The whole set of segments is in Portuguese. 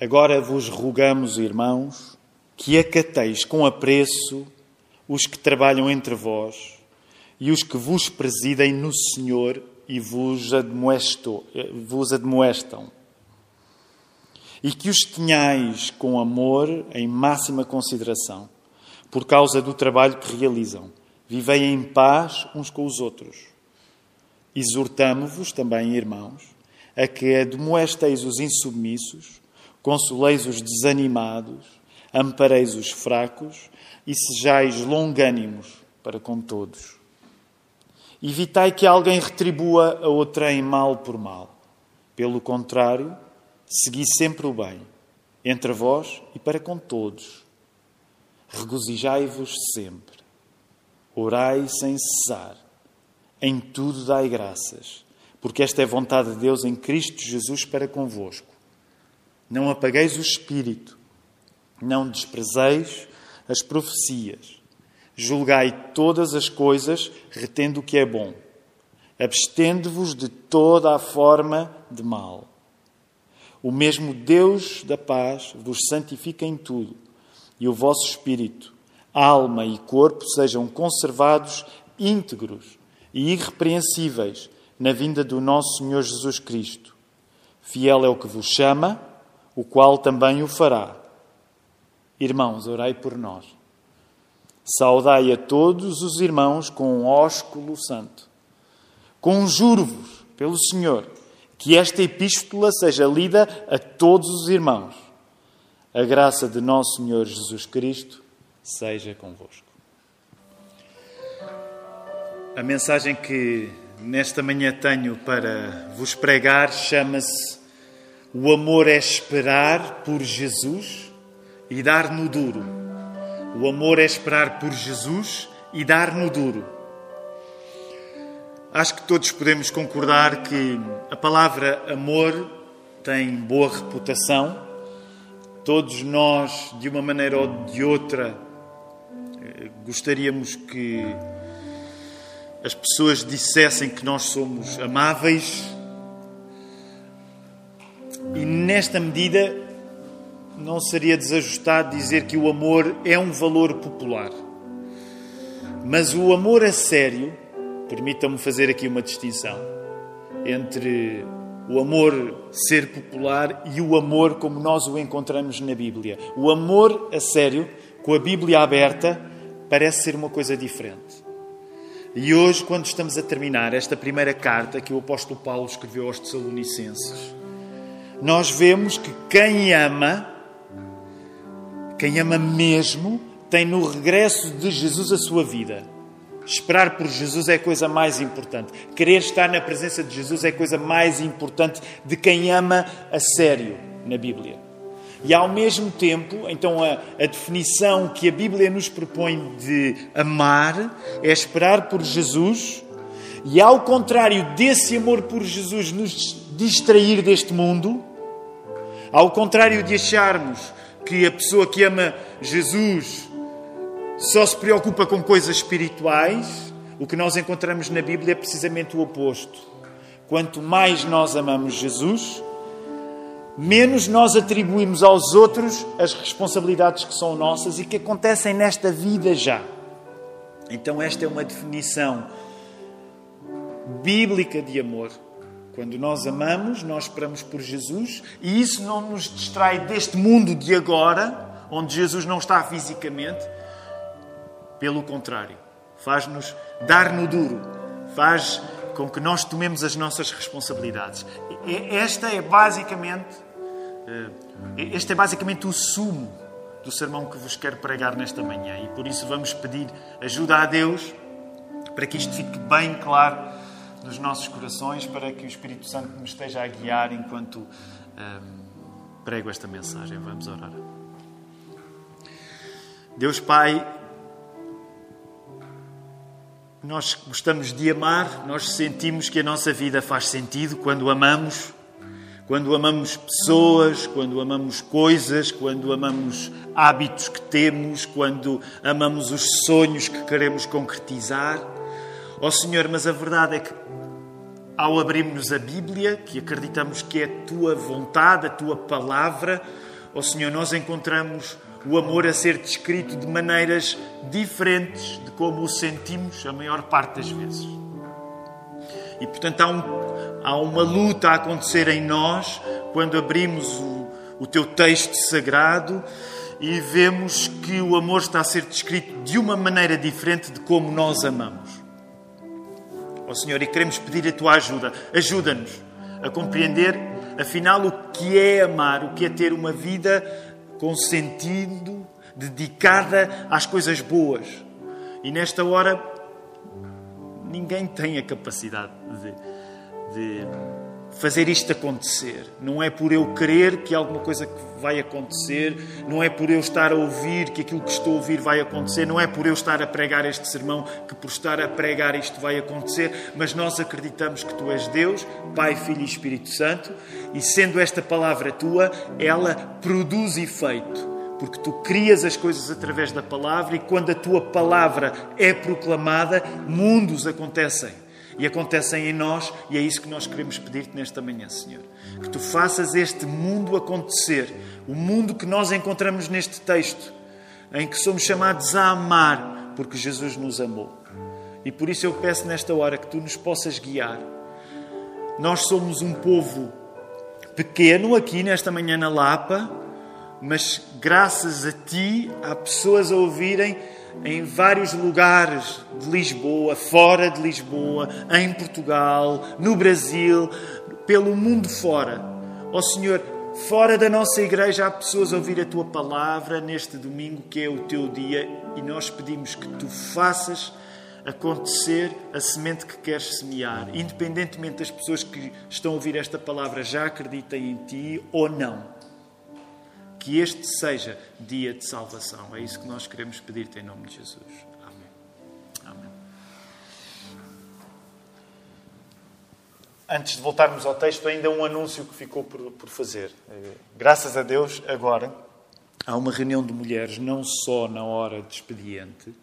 Agora vos rogamos, irmãos, que acateis com apreço os que trabalham entre vós e os que vos presidem no Senhor e vos, admoestou, vos admoestam. E que os tenhais com amor em máxima consideração, por causa do trabalho que realizam. Vivei em paz uns com os outros. Exortamo-vos também, irmãos, a que admoesteis os insubmissos, consoleis os desanimados, ampareis os fracos e sejais longânimos para com todos. Evitai que alguém retribua a outrem mal por mal. Pelo contrário, segui sempre o bem, entre vós e para com todos. Regozijai-vos sempre. Orai sem cessar. Em tudo dai graças, porque esta é vontade de Deus em Cristo Jesus para convosco. Não apagueis o espírito, não desprezeis as profecias Julgai todas as coisas, retendo o que é bom. Abstende-vos de toda a forma de mal. O mesmo Deus da paz vos santifica em tudo, e o vosso espírito, alma e corpo sejam conservados íntegros e irrepreensíveis na vinda do nosso Senhor Jesus Cristo. Fiel é o que vos chama, o qual também o fará. Irmãos, orai por nós. Saudai a todos os irmãos com um ósculo santo. Conjuro-vos, pelo Senhor, que esta epístola seja lida a todos os irmãos. A graça de nosso Senhor Jesus Cristo seja convosco. A mensagem que nesta manhã tenho para vos pregar chama-se O amor é esperar por Jesus e dar no duro. O amor é esperar por Jesus e dar no duro. Acho que todos podemos concordar que a palavra amor tem boa reputação. Todos nós, de uma maneira ou de outra, eh, gostaríamos que as pessoas dissessem que nós somos amáveis. E nesta medida, não seria desajustado dizer que o amor é um valor popular. Mas o amor a sério, permitam-me fazer aqui uma distinção entre o amor ser popular e o amor como nós o encontramos na Bíblia. O amor a sério, com a Bíblia aberta, parece ser uma coisa diferente. E hoje, quando estamos a terminar esta primeira carta que o apóstolo Paulo escreveu aos Tessalonicenses, nós vemos que quem ama quem ama mesmo tem no regresso de Jesus a sua vida. Esperar por Jesus é a coisa mais importante. Querer estar na presença de Jesus é a coisa mais importante de quem ama a sério na Bíblia. E ao mesmo tempo, então a, a, definição que a Bíblia nos propõe de amar é esperar por Jesus, e ao contrário desse amor por Jesus nos distrair deste mundo, ao contrário de acharmos que a pessoa que ama Jesus só se preocupa com coisas espirituais, o que nós encontramos na Bíblia é precisamente o oposto. Quanto mais nós amamos Jesus, menos nós atribuímos aos outros as responsabilidades que são nossas e que acontecem nesta vida já. Então, esta é uma definição bíblica de amor. Quando nós amamos, nós esperamos por Jesus e isso não nos distrai deste mundo de agora, onde Jesus não está fisicamente. Pelo contrário, faz-nos dar no duro, faz com que nós tomemos as nossas responsabilidades. Esta é basicamente, eh, este é basicamente o sumo do sermão que vos quero pregar nesta manhã e por isso vamos pedir ajuda a Deus para que isto fique bem claro nos nossos corações para que o Espírito Santo nos esteja a guiar enquanto um, prego esta mensagem. Vamos orar. Deus Pai, nós gostamos de amar, nós sentimos que a nossa vida faz sentido quando amamos, quando amamos pessoas, quando amamos coisas, quando amamos hábitos que temos, quando amamos os sonhos que queremos concretizar. Ó oh, Senhor, mas a verdade é que ao abrirmos a Bíblia, que acreditamos que é a tua vontade, a tua palavra, ó oh Senhor, nós encontramos o amor a ser descrito de maneiras diferentes de como o sentimos a maior parte das vezes. E portanto há, um, há uma luta a acontecer em nós quando abrimos o, o teu texto sagrado e vemos que o amor está a ser descrito de uma maneira diferente de como nós amamos. Oh Senhor, e queremos pedir a tua ajuda. Ajuda-nos a compreender, afinal, o que é amar, o que é ter uma vida com sentido, dedicada às coisas boas. E nesta hora, ninguém tem a capacidade de, de fazer isto acontecer. Não é por eu querer que alguma coisa vai acontecer, não é por eu estar a ouvir que aquilo que estou a ouvir vai acontecer, não é por eu estar a pregar este sermão que por estar a pregar isto vai acontecer, mas nós acreditamos que tu és Deus, Pai, Filho e Espírito Santo, e sendo esta palavra tua, ela produz efeito porque tu crias as coisas através da palavra e quando a tua palavra é proclamada, mundos acontecem e acontecem em nós, e é isso que nós queremos pedir-te nesta manhã, Senhor. Que tu faças este mundo acontecer, o mundo que nós encontramos neste texto, em que somos chamados a amar, porque Jesus nos amou. E por isso eu peço nesta hora que tu nos possas guiar. Nós somos um povo pequeno aqui nesta manhã na Lapa, mas graças a ti há pessoas a ouvirem em vários lugares de Lisboa, fora de Lisboa, em Portugal, no Brasil, pelo mundo fora. Ó oh, Senhor, fora da nossa igreja há pessoas a ouvir a tua palavra neste domingo que é o teu dia e nós pedimos que tu faças acontecer a semente que queres semear, independentemente das pessoas que estão a ouvir esta palavra já acreditem em ti ou não que este seja dia de salvação. É isso que nós queremos pedir-te em nome de Jesus. Amém. Amém. Antes de voltarmos ao texto, ainda um anúncio que ficou por, por fazer. Eh, graças a Deus, agora há uma reunião de mulheres, não só na hora de expediente,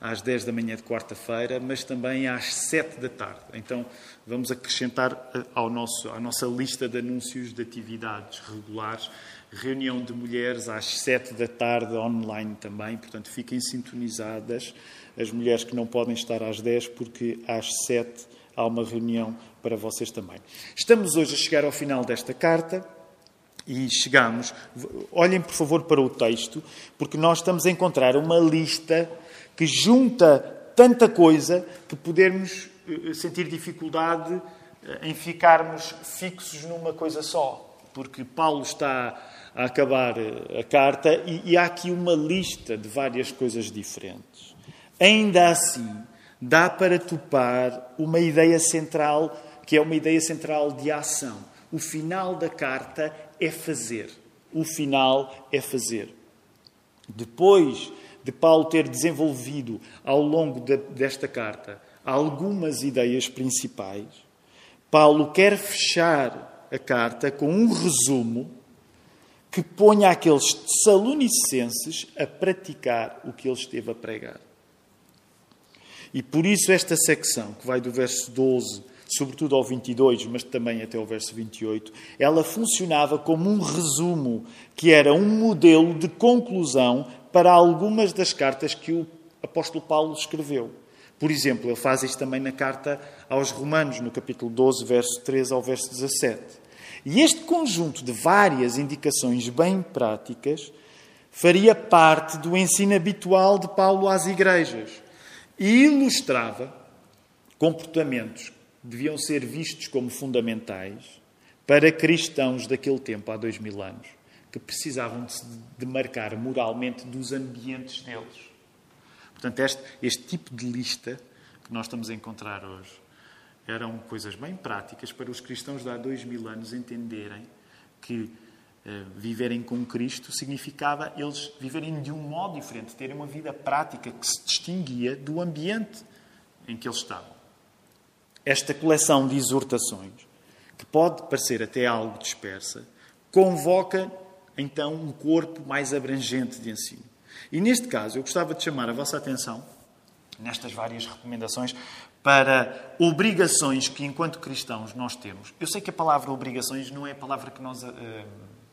às 10 da manhã de quarta-feira, mas também às 7 da tarde. Então, vamos acrescentar eh, ao nosso, à nossa lista de anúncios de atividades regulares reunião de mulheres às 7 da tarde, online também, portanto fiquem sintonizadas as mulheres que não podem estar às 10, porque às 7 há uma reunião para vocês também. Estamos hoje a chegar ao final desta carta e chegamos. Olhem, por favor, para o texto, porque nós estamos a encontrar uma lista que junta tanta coisa que podemos eh, sentir dificuldade eh, em ficarmos fixos numa coisa só. Porque Paulo está a acabar a carta e, e há aqui uma lista de várias coisas diferentes. Ainda assim, dá para topar uma ideia central, que é uma ideia central de ação. O final da carta é fazer. O final é fazer. Depois de Paulo ter desenvolvido ao longo de, desta carta algumas ideias principais, Paulo quer fechar a carta com um resumo que ponha aqueles salonicenses a praticar o que ele esteve a pregar. E por isso esta secção, que vai do verso 12, sobretudo ao 22, mas também até ao verso 28, ela funcionava como um resumo, que era um modelo de conclusão para algumas das cartas que o apóstolo Paulo escreveu. Por exemplo, ele faz isto também na carta aos Romanos, no capítulo 12, verso 13 ao verso 17. E este conjunto de várias indicações bem práticas faria parte do ensino habitual de Paulo às igrejas e ilustrava comportamentos que deviam ser vistos como fundamentais para cristãos daquele tempo, há dois mil anos, que precisavam de se demarcar moralmente dos ambientes deles. Portanto, este, este tipo de lista que nós estamos a encontrar hoje eram coisas bem práticas para os cristãos de há dois mil anos entenderem que eh, viverem com Cristo significava eles viverem de um modo diferente, terem uma vida prática que se distinguia do ambiente em que eles estavam. Esta coleção de exortações, que pode parecer até algo dispersa, convoca então um corpo mais abrangente de ensino. E neste caso, eu gostava de chamar a vossa atenção, nestas várias recomendações, para obrigações que, enquanto cristãos, nós temos. Eu sei que a palavra obrigações não é a palavra que nós uh,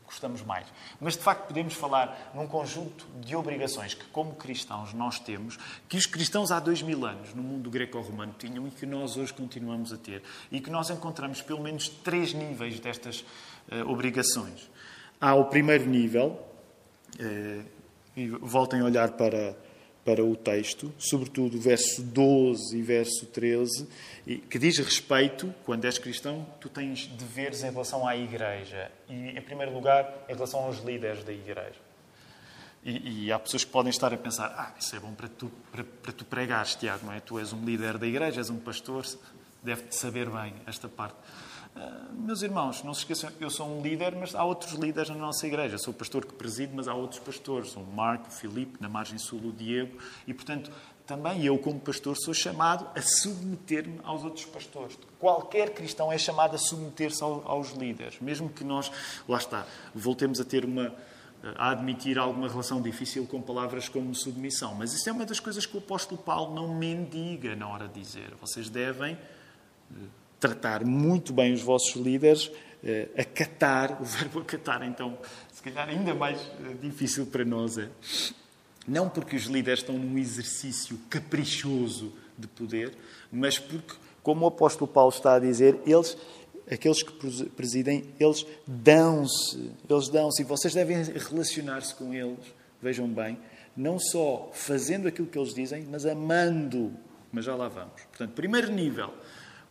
gostamos mais. Mas, de facto, podemos falar num conjunto de obrigações que, como cristãos, nós temos, que os cristãos há dois mil anos, no mundo greco-romano, tinham e que nós hoje continuamos a ter. E que nós encontramos pelo menos três níveis destas uh, obrigações. Há o primeiro nível, uh, e voltem a olhar para para o texto, sobretudo o verso 12 e verso 13, que diz respeito, quando és cristão, tu tens deveres em relação à igreja e, em primeiro lugar, em relação aos líderes da igreja. E, e há pessoas que podem estar a pensar: ah, isso é bom para tu, para, para tu pregares, Tiago, não é? Tu és um líder da igreja, és um pastor, deve-te saber bem esta parte. Uh, meus irmãos, não se esqueçam, eu sou um líder, mas há outros líderes na nossa igreja. Sou o pastor que preside, mas há outros pastores. O Marco, o Filipe, na margem sul o Diego. E, portanto, também eu, como pastor, sou chamado a submeter-me aos outros pastores. Qualquer cristão é chamado a submeter-se aos líderes. Mesmo que nós, lá está, voltemos a ter uma a admitir alguma relação difícil com palavras como submissão. Mas isso é uma das coisas que o apóstolo Paulo não mendiga na hora de dizer. Vocês devem tratar muito bem os vossos líderes, eh, acatar, o verbo acatar, então, se calhar ainda mais eh, difícil para nós é. Não porque os líderes estão num exercício caprichoso de poder, mas porque, como o apóstolo Paulo está a dizer, eles, aqueles que presidem, eles dão-se, eles dão-se, e vocês devem relacionar-se com eles, vejam bem, não só fazendo aquilo que eles dizem, mas amando. Mas já lá vamos. Portanto, primeiro nível,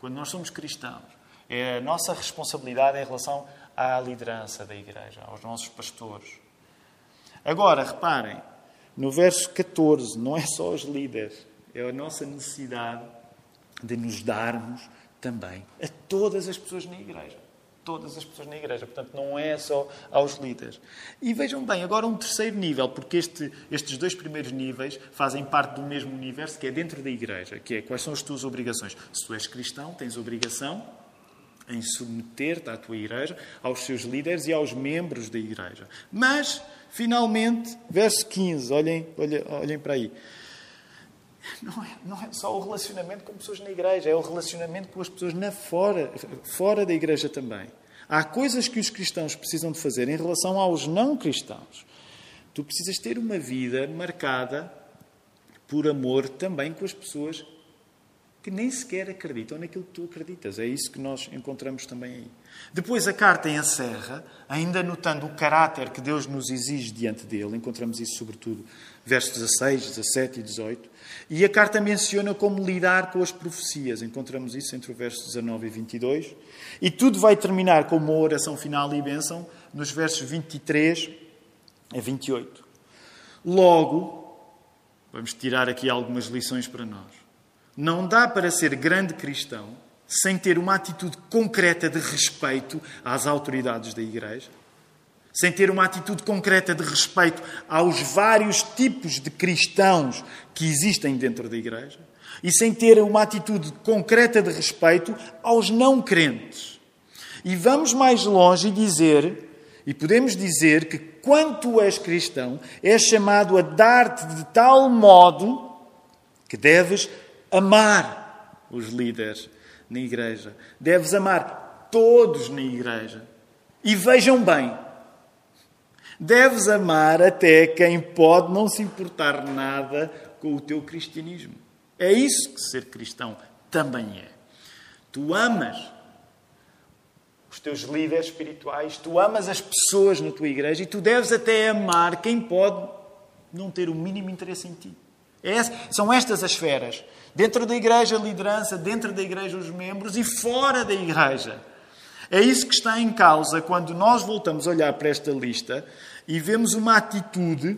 quando nós somos cristãos, é a nossa responsabilidade em relação à liderança da igreja, aos nossos pastores. Agora, reparem, no verso 14, não é só os líderes, é a nossa necessidade de nos darmos também a todas as pessoas na igreja todas as pessoas na igreja. Portanto, não é só aos líderes. E vejam bem, agora um terceiro nível, porque este, estes dois primeiros níveis fazem parte do mesmo universo que é dentro da igreja, que é quais são as tuas obrigações. Se tu és cristão, tens obrigação em submeter-te à tua igreja, aos seus líderes e aos membros da igreja. Mas, finalmente, verso 15, olhem, olhem, olhem para aí. Não é, não é só o relacionamento com pessoas na igreja, é o relacionamento com as pessoas na fora, fora da igreja também. Há coisas que os cristãos precisam de fazer em relação aos não cristãos. Tu precisas ter uma vida marcada por amor também com as pessoas que nem sequer acreditam naquilo que tu acreditas. É isso que nós encontramos também aí. Depois a carta encerra, ainda notando o caráter que Deus nos exige diante dele. Encontramos isso sobretudo versos 16, 17 e 18. E a carta menciona como lidar com as profecias. Encontramos isso entre o verso 19 e 22. E tudo vai terminar com uma oração final e bênção nos versos 23 a 28. Logo, vamos tirar aqui algumas lições para nós. Não dá para ser grande cristão sem ter uma atitude concreta de respeito às autoridades da Igreja, sem ter uma atitude concreta de respeito aos vários tipos de cristãos que existem dentro da Igreja, e sem ter uma atitude concreta de respeito aos não crentes. E vamos mais longe e dizer, e podemos dizer que quando és cristão, és chamado a dar-te de tal modo que deves amar os líderes na igreja. Deves amar todos na igreja. E vejam bem, deves amar até quem pode não se importar nada com o teu cristianismo. É isso que ser cristão também é. Tu amas os teus líderes espirituais, tu amas as pessoas na tua igreja e tu deves até amar quem pode não ter o mínimo interesse em ti. São estas as esferas. Dentro da igreja, a liderança, dentro da igreja, os membros e fora da igreja. É isso que está em causa quando nós voltamos a olhar para esta lista e vemos uma atitude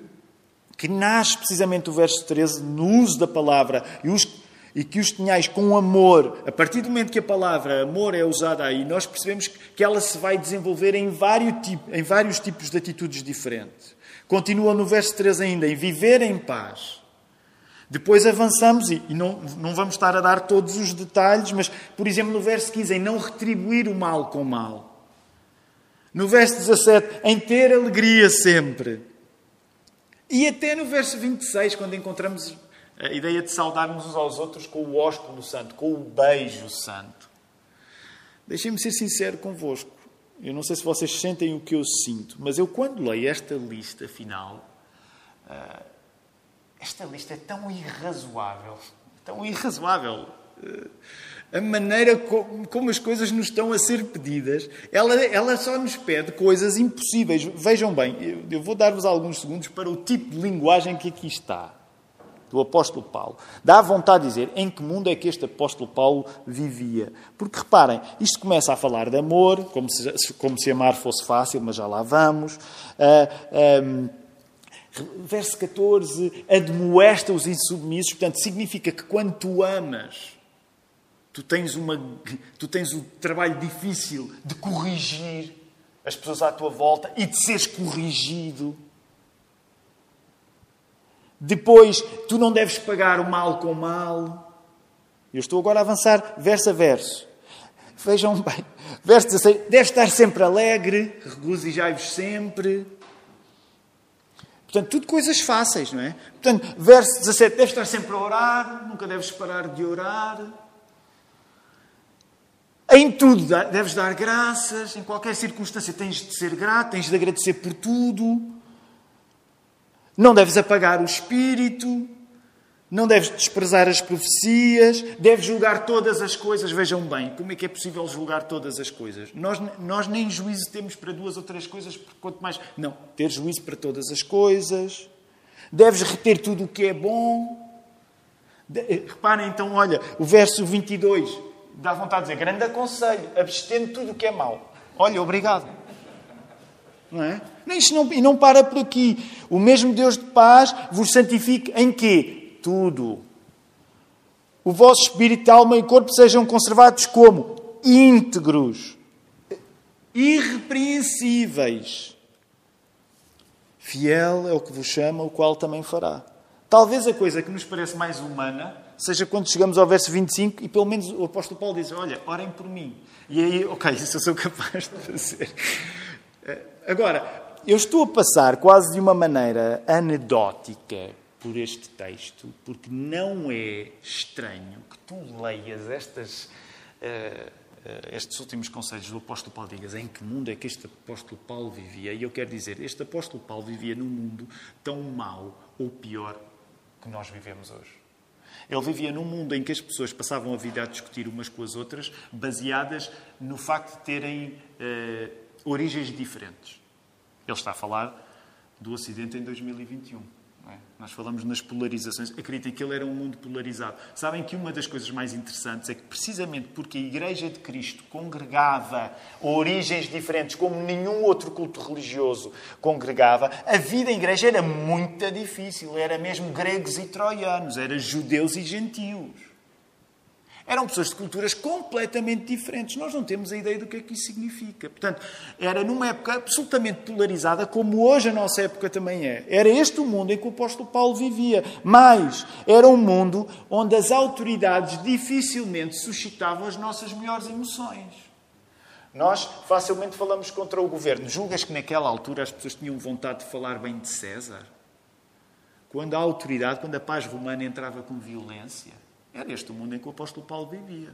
que nasce precisamente do verso 13 no uso da palavra e, os, e que os tenhais com amor. A partir do momento que a palavra amor é usada aí, nós percebemos que ela se vai desenvolver em vários, em vários tipos de atitudes diferentes. Continua no verso 13 ainda, em viver em paz. Depois avançamos e, não, não vamos estar a dar todos os detalhes, mas, por exemplo, no verso 15, em não retribuir o mal com mal. No verso 17, em ter alegria sempre. E até no verso 26, quando encontramos a ideia de saudarmos uns aos outros com o ósculo santo, com o beijo santo. Deixem-me ser sincero convosco. Eu não sei se vocês sentem o que eu sinto, mas eu, quando leio esta lista final, uh, esta lista é tão irrazoável, tão irrazoável. Uh, a maneira como, como, as coisas nos estão a ser pedidas, ela, ela só nos pede coisas impossíveis. Vejam bem, eu, eu vou dar-vos alguns segundos para o tipo de linguagem que aqui está do apóstolo Paulo. Dá vontade de dizer em que mundo é que este apóstolo Paulo vivia. Porque reparem, isto começa a falar de amor, como se, como se amar fosse fácil, mas já lá vamos. Uh, verso 14, admoesta os insubmissos, portanto, significa que quando tu amas, tu tens, uma, tu tens o trabalho difícil de corrigir as pessoas à tua volta e de seres corrigido. Depois, tu não deves pagar o mal com o mal. Eu estou agora a avançar verso a verso. Vejam bem. Verso 16. Deves estar sempre alegre, regozijai-vos sempre. Portanto, tudo coisas fáceis, não é? Portanto, verso 17. Deves estar sempre a orar, nunca deves parar de orar. Em tudo deves dar graças, em qualquer circunstância tens de ser grato, tens de agradecer por tudo. Não deves apagar o espírito, não deves desprezar as profecias, deves julgar todas as coisas. Vejam bem, como é que é possível julgar todas as coisas? Nós, nós nem juízo temos para duas ou três coisas, quanto mais. Não, ter juízo para todas as coisas. Deves reter tudo o que é bom. De, reparem então, olha, o verso 22 dá vontade de dizer: grande aconselho, abstendo tudo o que é mau. Olha, obrigado. Não é? Nem não, e não para por aqui. O mesmo Deus de paz vos santifique em quê? Tudo. O vosso espírito, alma e corpo sejam conservados como? Íntegros. Irrepreensíveis. Fiel é o que vos chama, o qual também fará. Talvez a coisa que nos parece mais humana seja quando chegamos ao verso 25 e pelo menos o apóstolo Paulo diz: Olha, orem por mim. E aí, ok, isso eu sou capaz de fazer. Eh, agora, eu estou a passar quase de uma maneira anedótica por este texto, porque não é estranho que tu leias estas, uh, uh, estes últimos conselhos do apóstolo Paulo digas em que mundo é que este apóstolo Paulo vivia. E eu quero dizer, este apóstolo Paulo vivia num mundo tão mau ou pior que nós vivemos hoje. Ele vivia num mundo em que as pessoas passavam a vida a discutir umas com as outras, baseadas no facto de terem uh, origens diferentes. Ele está a falar do Ocidente em 2021. É? Nós falamos nas polarizações. Acreditem que ele era um mundo polarizado. Sabem que uma das coisas mais interessantes é que, precisamente porque a Igreja de Cristo congregava origens diferentes, como nenhum outro culto religioso congregava, a vida em igreja era muito difícil. Era mesmo gregos e troianos, era judeus e gentios. Eram pessoas de culturas completamente diferentes. Nós não temos a ideia do que é que isso significa. Portanto, era numa época absolutamente polarizada, como hoje a nossa época também é. Era este o mundo em que o apóstolo Paulo vivia. Mas era um mundo onde as autoridades dificilmente suscitavam as nossas melhores emoções. Nós facilmente falamos contra o governo. Julgas que naquela altura as pessoas tinham vontade de falar bem de César? Quando a autoridade, quando a paz romana entrava com violência? Era este o mundo em que o apóstolo Paulo vivia.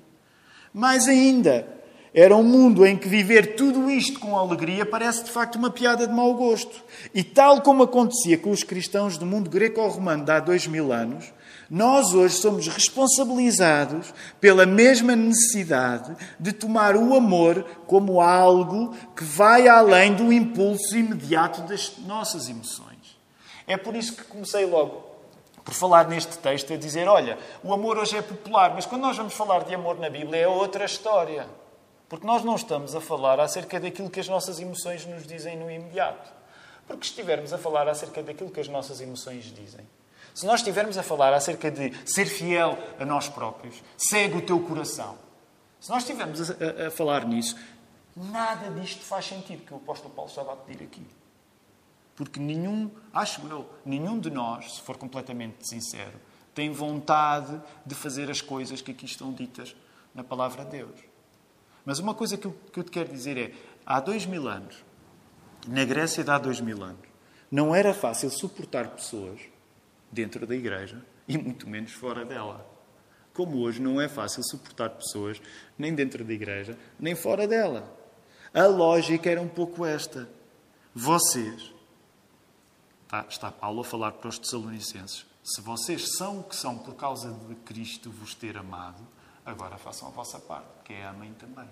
Mais ainda, era um mundo em que viver tudo isto com alegria parece de facto uma piada de mau gosto. E tal como acontecia com os cristãos do mundo greco-romano de há dois mil anos, nós hoje somos responsabilizados pela mesma necessidade de tomar o amor como algo que vai além do impulso imediato das nossas emoções. É por isso que comecei logo por falar neste texto, a dizer: olha, o amor hoje é popular, mas quando nós vamos falar de amor na Bíblia é outra história. Porque nós não estamos a falar acerca daquilo que as nossas emoções nos dizem no imediato. Porque se estivermos a falar acerca daquilo que as nossas emoções dizem, se nós estivermos a falar acerca de ser fiel a nós próprios, segue o teu coração, se nós estivermos a, a, a falar nisso, nada disto faz sentido que o apóstolo Paulo estava a pedir aqui. Porque nenhum, acho eu, nenhum de nós, se for completamente sincero, tem vontade de fazer as coisas que aqui estão ditas na palavra de Deus. Mas uma coisa que eu, que eu te quero dizer é: há dois mil anos, na Grécia de há dois mil anos, não era fácil suportar pessoas dentro da igreja e muito menos fora dela. Como hoje não é fácil suportar pessoas nem dentro da igreja nem fora dela. A lógica era um pouco esta. Vocês, está, está Paulo a falar para os Tessalonicenses, se vocês são o que são por causa de Cristo vos ter amado, agora façam a vossa parte, que é amem também.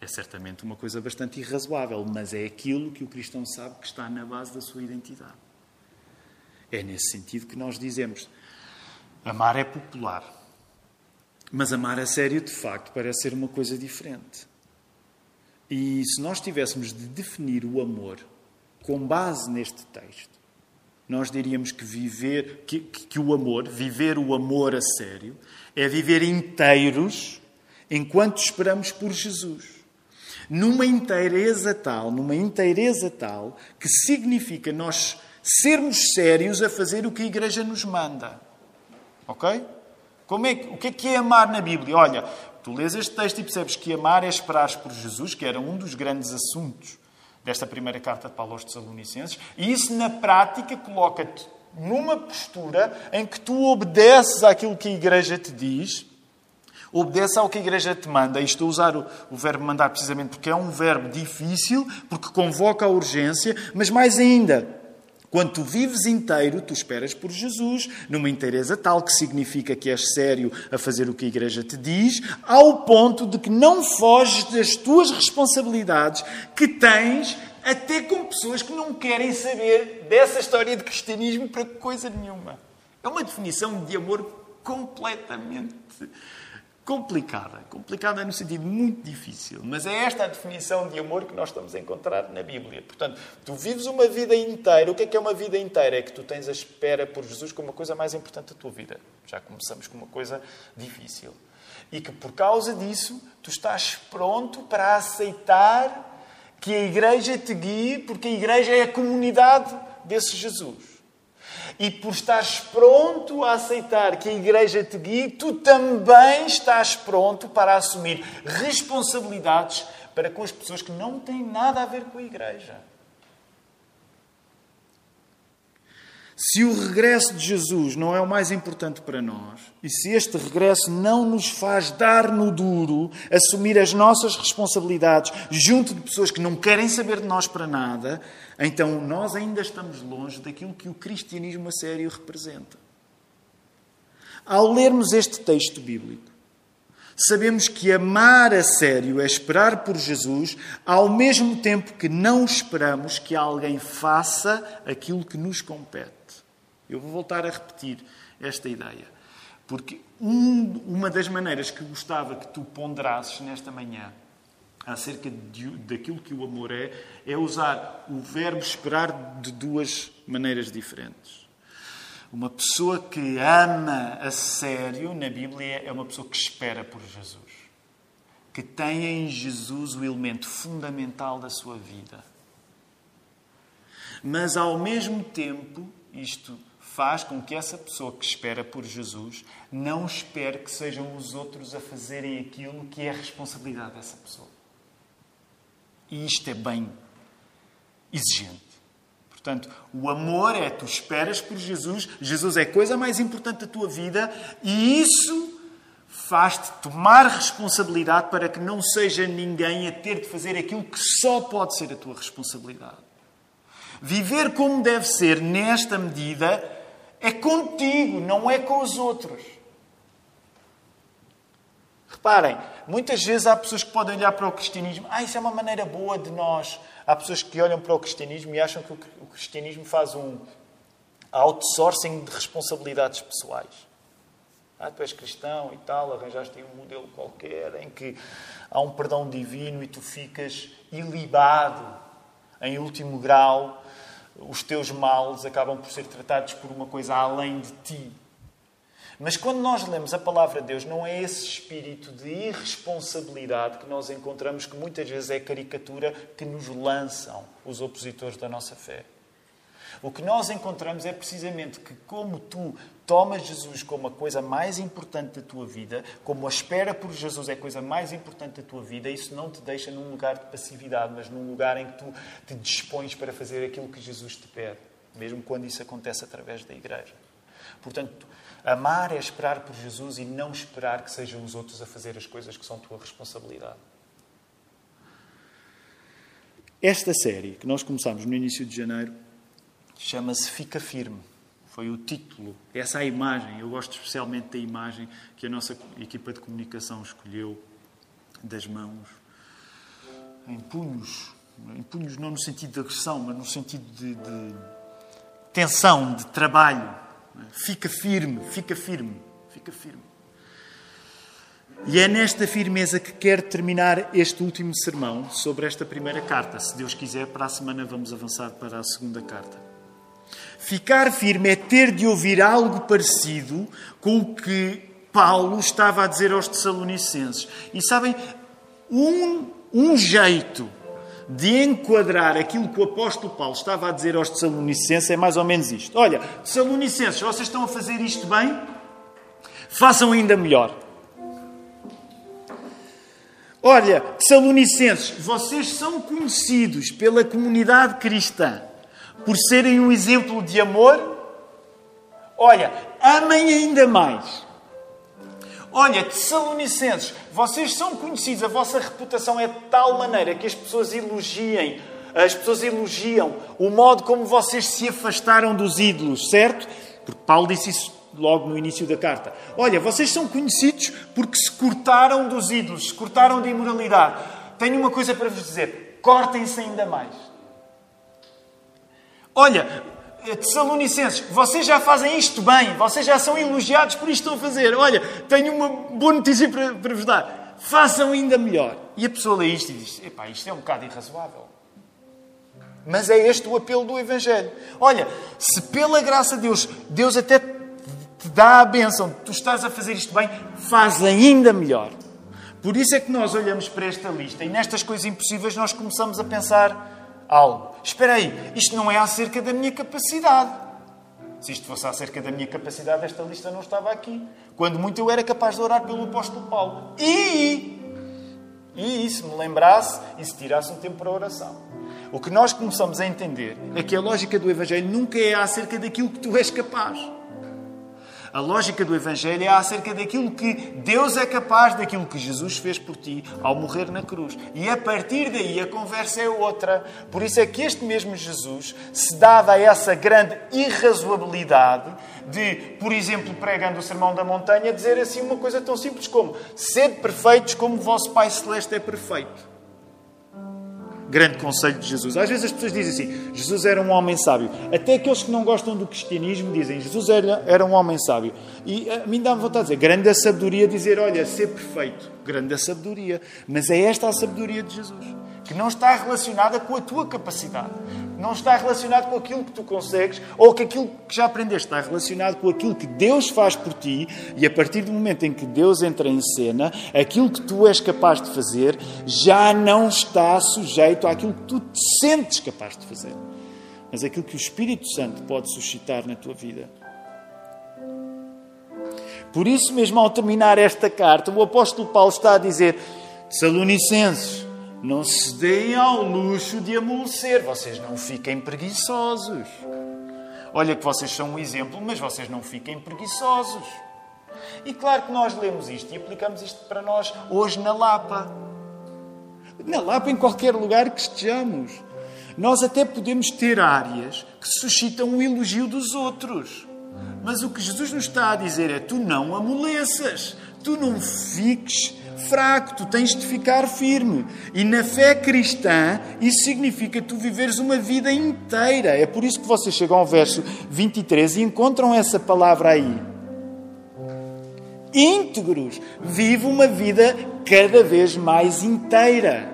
É certamente uma coisa bastante irrazoável, mas é aquilo que o cristão sabe que está na base da sua identidade. É nesse sentido que nós dizemos: amar é popular, mas amar a sério, de facto, parece ser uma coisa diferente. E se nós tivéssemos de definir o amor com base neste texto, nós diríamos que viver, que, que o amor, viver o amor a sério, é viver inteiros enquanto esperamos por Jesus. Numa inteireza tal, numa inteireza tal, que significa nós sermos sérios a fazer o que a Igreja nos manda. Ok? Como é, o que é que é amar na Bíblia? Olha, Tu lês este texto e percebes que amar é esperar por Jesus, que era um dos grandes assuntos desta primeira carta de Paulo aos Tessalonicenses, e isso na prática coloca-te numa postura em que tu obedeces àquilo que a Igreja te diz, obedeces ao que a Igreja te manda. E estou a usar o, o verbo mandar precisamente porque é um verbo difícil, porque convoca a urgência, mas mais ainda, quando tu vives inteiro, tu esperas por Jesus, numa inteireza tal que significa que és sério a fazer o que a Igreja te diz, ao ponto de que não foges das tuas responsabilidades que tens até com pessoas que não querem saber dessa história de cristianismo para coisa nenhuma. É uma definição de amor completamente complicada. Complicada no sentido muito difícil. Mas é esta a definição de amor que nós estamos a encontrar na Bíblia. Portanto, tu vives uma vida inteira. O que é que é uma vida inteira? É que tu tens a espera por Jesus como a coisa mais importante da tua vida. Já começamos com uma coisa difícil. E que por causa disso, tu estás pronto para aceitar que a igreja te guie, porque a igreja é a comunidade desse Jesus e por estares pronto a aceitar que a Igreja te guie, tu também estás pronto para assumir responsabilidades para com as pessoas que não têm nada a ver com a Igreja. Se o regresso de Jesus não é o mais importante para nós, e se este regresso não nos faz dar no duro, assumir as nossas responsabilidades junto de pessoas que não querem saber de nós para nada, então nós ainda estamos longe daquilo que o cristianismo a sério representa. Ao lermos este texto bíblico, sabemos que amar a sério é esperar por Jesus, ao mesmo tempo que não esperamos que alguém faça aquilo que nos compete. Eu vou voltar a repetir esta ideia. Porque um, uma das maneiras que gostava que tu ponderasses nesta manhã acerca de, daquilo que o amor é, é usar o verbo esperar de duas maneiras diferentes. Uma pessoa que ama a sério na Bíblia é uma pessoa que espera por Jesus. Que tem em Jesus o elemento fundamental da sua vida. Mas ao mesmo tempo, isto faz com que essa pessoa que espera por Jesus não espere que sejam os outros a fazerem aquilo que é a responsabilidade dessa pessoa. E isto é bem exigente. Portanto, o amor é tu esperas por Jesus, Jesus é a coisa mais importante da tua vida e isso faz-te tomar responsabilidade para que não seja ninguém a ter de fazer aquilo que só pode ser a tua responsabilidade. Viver como deve ser nesta medida é contigo, não é com os outros. Reparem, muitas vezes há pessoas que podem olhar para o cristianismo, ah, isso é uma maneira boa de nós. Há pessoas que olham para o cristianismo e acham que o cristianismo faz um outsourcing de responsabilidades pessoais. Ah, tu és cristão e tal, arranjaste aí um modelo qualquer em que há um perdão divino e tu ficas ilibado em último grau os teus males acabam por ser tratados por uma coisa além de ti. Mas quando nós lemos a palavra de Deus, não é esse espírito de irresponsabilidade que nós encontramos, que muitas vezes é caricatura que nos lançam os opositores da nossa fé. O que nós encontramos é precisamente que, como tu tomas Jesus como a coisa mais importante da tua vida, como a espera por Jesus é a coisa mais importante da tua vida, isso não te deixa num lugar de passividade, mas num lugar em que tu te dispões para fazer aquilo que Jesus te pede, mesmo quando isso acontece através da igreja. Portanto, amar é esperar por Jesus e não esperar que sejam os outros a fazer as coisas que são tua responsabilidade. Esta série, que nós começámos no início de janeiro, chama-se Fica Firme. Foi o título, essa é a imagem. Eu gosto especialmente da imagem que a nossa equipa de comunicação escolheu das mãos em punhos. Em punhos não no sentido de agressão, mas no sentido de, de tensão, de trabalho. Fica firme, fica firme, fica firme. E é nesta firmeza que quero terminar este último sermão sobre esta primeira carta. Se Deus quiser, para a semana vamos avançar para a segunda carta. Ficar firme é ter de ouvir algo parecido com o que Paulo estava a dizer aos Tessalonicenses. E sabem, um, um jeito de enquadrar aquilo que o apóstolo Paulo estava a dizer aos Tessalonicenses é mais ou menos isto. Olha, Tessalonicenses, vocês estão a fazer isto bem? Façam ainda melhor. Olha, Tessalonicenses, vocês são conhecidos pela comunidade cristã por serem um exemplo de amor. Olha, amem ainda mais. Olha, Tessalonicenses, vocês são conhecidos, a vossa reputação é de tal maneira que as pessoas elogiem, as pessoas elogiam o modo como vocês se afastaram dos ídolos, certo? Porque Paulo disse isso logo no início da carta. Olha, vocês são conhecidos porque se cortaram dos ídolos, se cortaram da imoralidade. Tenho uma coisa para vos dizer: cortem-se ainda mais. Olha, Tessalonicenses, vocês já fazem isto bem, vocês já são elogiados por isto estão a fazer. Olha, tenho uma boa notícia para, para vos dar. Façam ainda melhor. E a pessoa lê isto e diz: epá, isto é um bocado irrazoável. Mas é este o apelo do Evangelho. Olha, se pela graça de Deus, Deus até te dá a bênção, tu estás a fazer isto bem, faz ainda melhor. Por isso é que nós olhamos para esta lista e nestas coisas impossíveis nós começamos a pensar algo. Espera aí, isto não é acerca da minha capacidade. Se isto fosse acerca da minha capacidade, esta lista não estava aqui. Quando muito eu era capaz de orar pelo apóstolo Paulo. E, e se me lembrasse e se tirasse um tempo para oração. O que nós começamos a entender é que a lógica do Evangelho nunca é acerca daquilo que tu és capaz. A lógica do Evangelho é acerca daquilo que Deus é capaz, daquilo que Jesus fez por ti ao morrer na cruz. E a partir daí a conversa é outra. Por isso é que este mesmo Jesus se dava a essa grande irrazoabilidade de, por exemplo, pregando o Sermão da Montanha, dizer assim uma coisa tão simples como: sede perfeitos como o vosso Pai Celeste é perfeito grande conselho de Jesus. Às vezes as pessoas dizem assim: Jesus era um homem sábio. Até aqueles que não gostam do cristianismo dizem: Jesus era, era um homem sábio. E a mim dá-me vontade de dizer: grande a sabedoria dizer, olha, ser perfeito. Grande a sabedoria. Mas é esta a sabedoria de Jesus que não está relacionada com a tua capacidade, não está relacionado com aquilo que tu consegues ou com aquilo que já aprendeste, está relacionado com aquilo que Deus faz por ti e a partir do momento em que Deus entra em cena, aquilo que tu és capaz de fazer já não está sujeito àquilo que tu te sentes capaz de fazer, mas aquilo que o Espírito Santo pode suscitar na tua vida. Por isso mesmo, ao terminar esta carta, o apóstolo Paulo está a dizer: Salonicenses, não se deem ao luxo de amolecer, vocês não fiquem preguiçosos. Olha que vocês são um exemplo, mas vocês não fiquem preguiçosos. E claro que nós lemos isto e aplicamos isto para nós hoje na Lapa. Na Lapa, em qualquer lugar que estejamos. Nós até podemos ter áreas que suscitam o elogio dos outros. Mas o que Jesus nos está a dizer é: tu não amoleças, tu não fiques fraco, tu tens de ficar firme. E na fé cristã, isso significa tu viveres uma vida inteira. É por isso que vocês chegam ao verso 23 e encontram essa palavra aí. Íntegros. Vive uma vida cada vez mais inteira.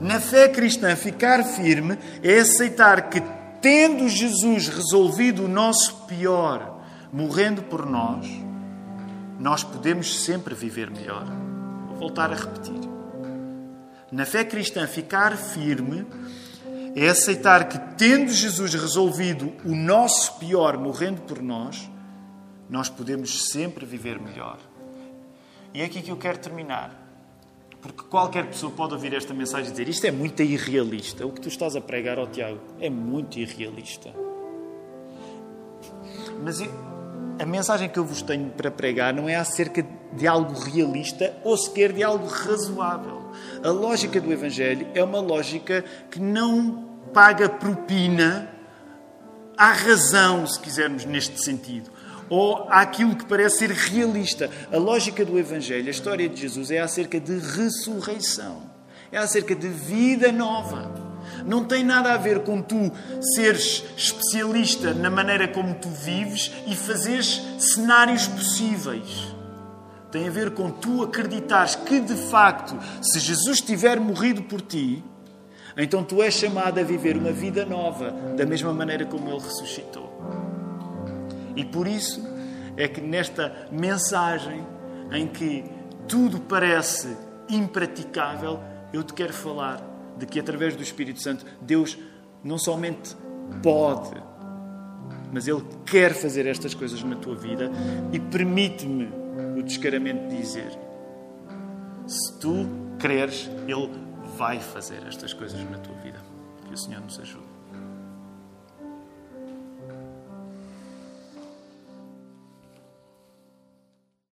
Na fé cristã, ficar firme é aceitar que, tendo Jesus resolvido o nosso pior, morrendo por nós, nós podemos sempre viver melhor. Vou voltar a repetir. Na fé cristã, ficar firme é aceitar que, tendo Jesus resolvido o nosso pior morrendo por nós, nós podemos sempre viver melhor. E é aqui que eu quero terminar. Porque qualquer pessoa pode ouvir esta mensagem e dizer isto é muito irrealista. O que tu estás a pregar ao Tiago é muito irrealista. Mas a mensagem que eu vos tenho para pregar não é acerca de algo realista ou sequer de algo razoável. A lógica do Evangelho é uma lógica que não paga propina à razão, se quisermos, neste sentido, ou àquilo que parece ser realista. A lógica do Evangelho, a história de Jesus, é acerca de ressurreição, é acerca de vida nova. Não tem nada a ver com tu seres especialista na maneira como tu vives e fazeres cenários possíveis. Tem a ver com tu acreditares que, de facto, se Jesus tiver morrido por ti, então tu és chamado a viver uma vida nova, da mesma maneira como ele ressuscitou. E por isso é que nesta mensagem em que tudo parece impraticável, eu te quero falar de que através do Espírito Santo Deus não somente pode, mas Ele quer fazer estas coisas na tua vida e permite-me o descaramento de dizer: se tu creres, Ele vai fazer estas coisas na tua vida. Que o Senhor nos ajude.